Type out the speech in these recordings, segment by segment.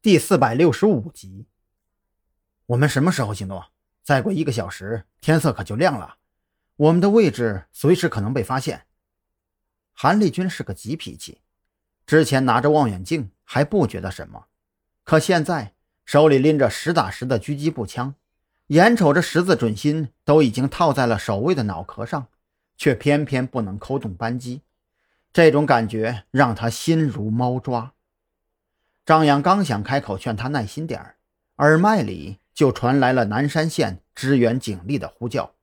第四百六十五集。我们什么时候行动？再过一个小时，天色可就亮了。我们的位置随时可能被发现。韩立军是个急脾气，之前拿着望远镜还不觉得什么，可现在手里拎着实打实的狙击步枪，眼瞅着十字准心都已经套在了守卫的脑壳上，却偏偏不能扣动扳机，这种感觉让他心如猫抓。张扬刚想开口劝他耐心点儿，耳麦里就传来了南山县支援警力的呼叫：“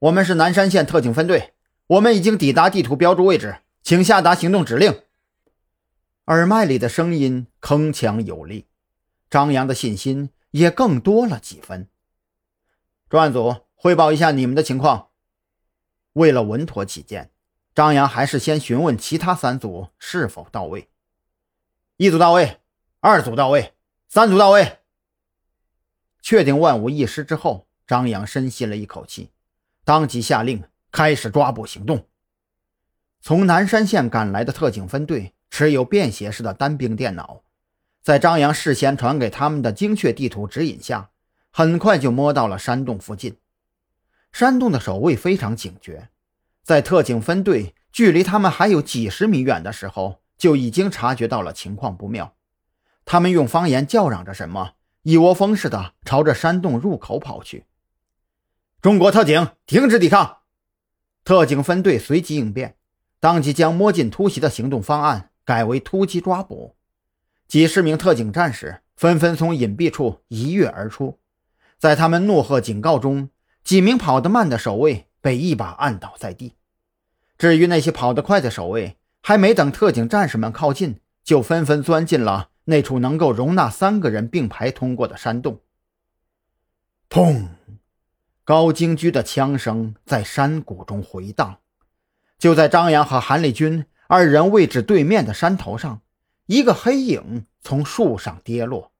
我们是南山县特警分队。”我们已经抵达地图标注位置，请下达行动指令。耳麦里的声音铿锵有力，张扬的信心也更多了几分。专案组汇报一下你们的情况。为了稳妥起见，张扬还是先询问其他三组是否到位。一组到位，二组到位，三组到位。确定万无一失之后，张扬深吸了一口气，当即下令。开始抓捕行动。从南山县赶来的特警分队持有便携式的单兵电脑，在张扬事先传给他们的精确地图指引下，很快就摸到了山洞附近。山洞的守卫非常警觉，在特警分队距离他们还有几十米远的时候，就已经察觉到了情况不妙。他们用方言叫嚷着什么，一窝蜂似的朝着山洞入口跑去。中国特警，停止抵抗！特警分队随即应变，当即将摸进突袭的行动方案改为突击抓捕。几十名特警战士纷纷从隐蔽处一跃而出，在他们怒喝警告中，几名跑得慢的守卫被一把按倒在地。至于那些跑得快的守卫，还没等特警战士们靠近，就纷纷钻进了那处能够容纳三个人并排通过的山洞。砰！高精居的枪声在山谷中回荡。就在张扬和韩立军二人位置对面的山头上，一个黑影从树上跌落。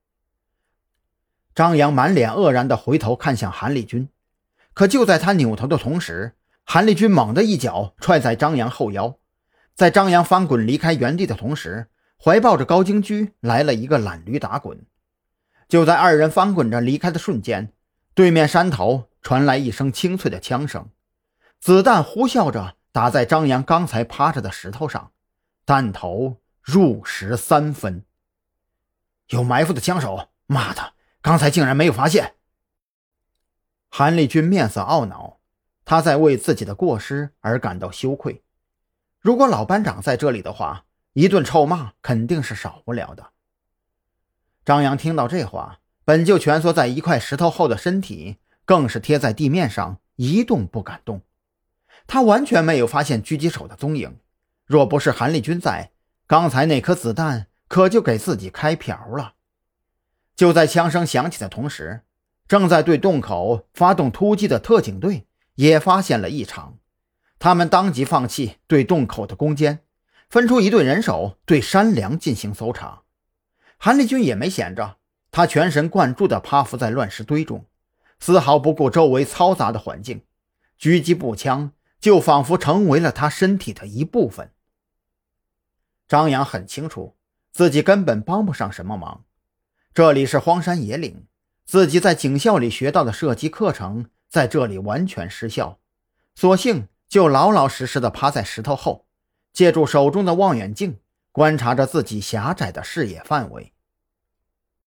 张扬满脸愕然地回头看向韩立军，可就在他扭头的同时，韩立军猛地一脚踹在张扬后腰，在张扬翻滚离开原地的同时，怀抱着高京居来了一个懒驴打滚。就在二人翻滚着离开的瞬间，对面山头。传来一声清脆的枪声，子弹呼啸着打在张扬刚才趴着的石头上，弹头入石三分。有埋伏的枪手！妈的，刚才竟然没有发现！韩立军面色懊恼，他在为自己的过失而感到羞愧。如果老班长在这里的话，一顿臭骂肯定是少不了的。张扬听到这话，本就蜷缩在一块石头后的身体。更是贴在地面上一动不敢动，他完全没有发现狙击手的踪影。若不是韩立军在，刚才那颗子弹可就给自己开瓢了。就在枪声响起的同时，正在对洞口发动突击的特警队也发现了异常，他们当即放弃对洞口的攻坚，分出一队人手对山梁进行搜查。韩立军也没闲着，他全神贯注地趴伏在乱石堆中。丝毫不顾周围嘈杂的环境，狙击步枪就仿佛成为了他身体的一部分。张扬很清楚，自己根本帮不上什么忙。这里是荒山野岭，自己在警校里学到的射击课程在这里完全失效，索性就老老实实的趴在石头后，借助手中的望远镜观察着自己狭窄的视野范围。